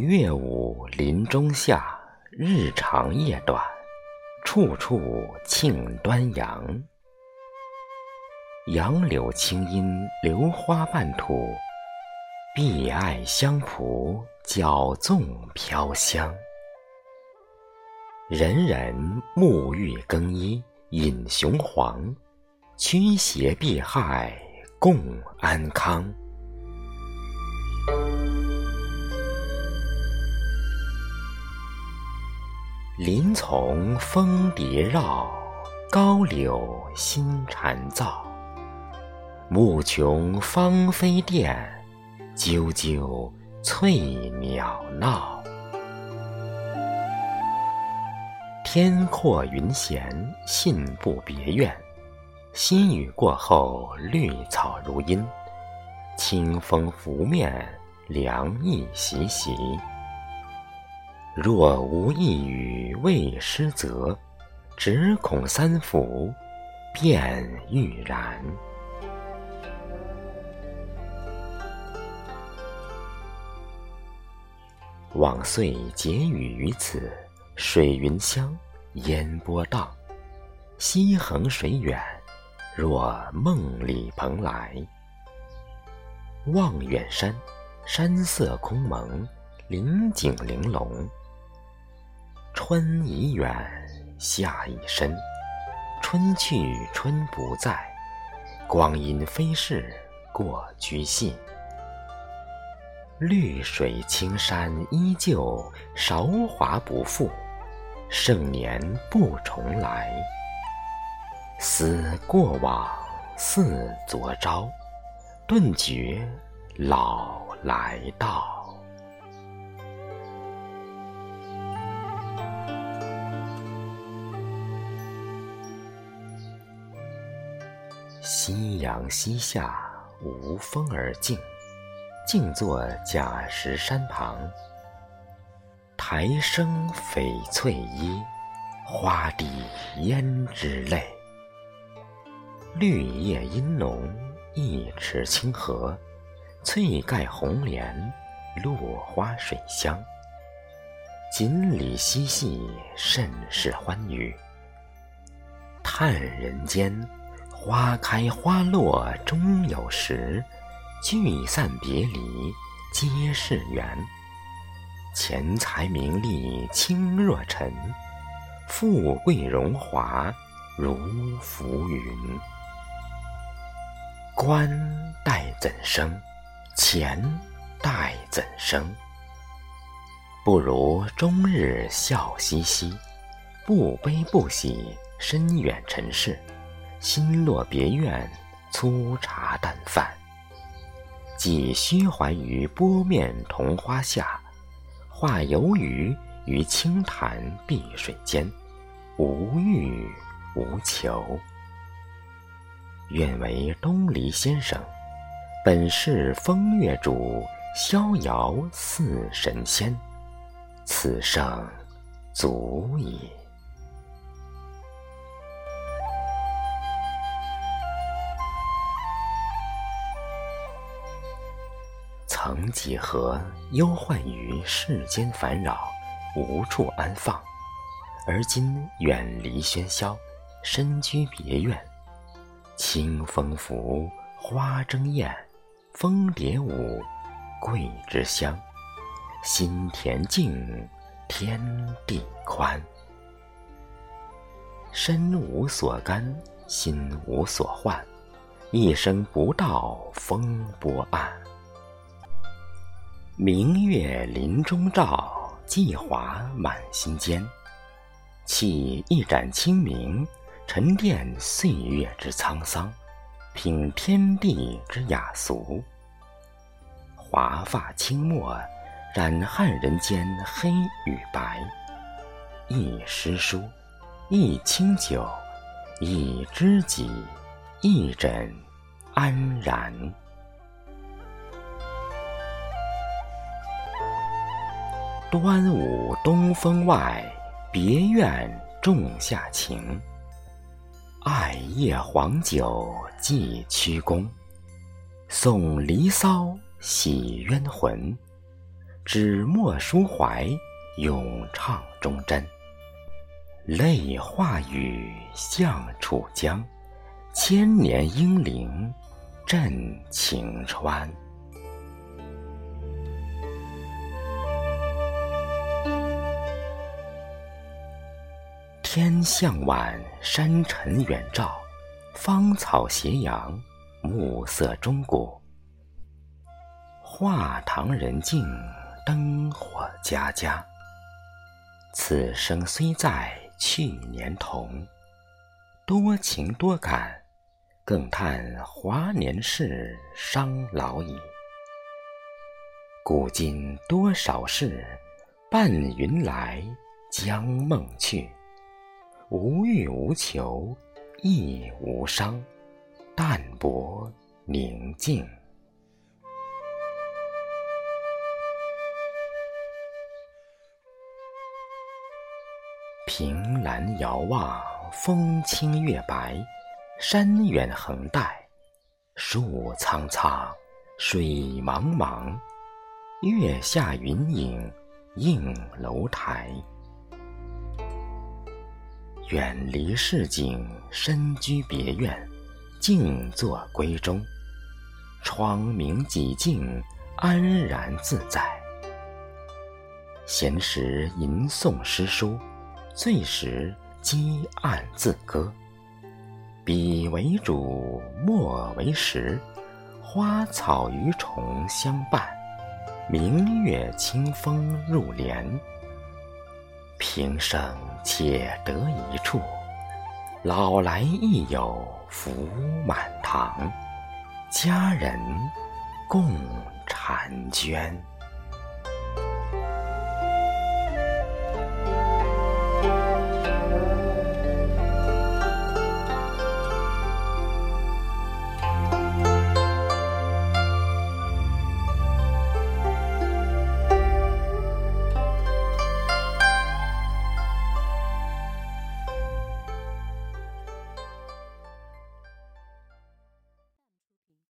月午林中下，日长夜短，处处庆端阳。杨柳青阴流花半土，碧艾香蒲角纵飘香。人人沐浴更衣饮雄黄，驱邪避害共安康。林丛蜂蝶绕，高柳新蝉噪。暮琼芳菲殿，啾啾翠鸟闹。天阔云闲，信步别院。新雨过后，绿草如茵，清风拂面，凉意习习。若无一语为诗则，只恐三伏便欲然。往岁结语于此，水云香，烟波荡，溪横水远，若梦里蓬莱。望远山，山色空蒙，林景玲珑。春已远，夏已深，春去春不在，光阴飞逝过居信。绿水青山依旧，韶华不复，盛年不重来。思过往，似昨朝，顿觉老来到。夕阳西下，无风而静，静坐假石山旁。苔生翡翠衣，花滴胭脂泪。绿叶阴浓，一池清荷，翠盖红莲，落花水香。锦鲤嬉戏，甚是欢愉。叹人间。花开花落终有时，聚散别离皆是缘。钱财名利轻若尘，富贵荣华如浮云。官待怎生？钱待怎生？不如终日笑嘻嘻，不悲不喜，深远尘世。心落别院，粗茶淡饭，寄虚怀于波面桐花下，化游鱼于清潭碧水间，无欲无求。愿为东篱先生，本是风月主，逍遥似神仙，此生足矣。曾几何忧患于世间烦扰，无处安放；而今远离喧嚣，身居别院，清风拂，花争艳，蜂蝶舞，桂枝香。心田静，天地宽。身无所干，心无所患，一生不到风波岸。明月林中照，季华满心间。沏一盏清明，沉淀岁月之沧桑，品天地之雅俗。华发清墨，染汉人间黑与白。一诗书，一清酒，一知己，一枕安然。端午东风外，别院仲夏晴。艾叶黄酒寄屈公，送离骚洗冤魂。纸墨抒怀，咏唱忠贞。泪化雨，向楚江，千年英灵震晴川。天向晚，山尘远照，芳草斜阳，暮色中古。画堂人静，灯火家家。此生虽在去年同，多情多感，更叹华年事，伤老矣。古今多少事，伴云来，将梦去。无欲无求，亦无伤，淡泊宁静。凭栏遥望，风清月白，山远横带，树苍苍，水茫茫，月下云影映楼台。远离市井，身居别院，静坐闺中。窗明几净，安然自在。闲时吟诵诗书，醉时积案自歌。笔为主，墨为食，花草鱼虫相伴，明月清风入帘。平生且得一处，老来亦有福满堂，佳人共婵娟。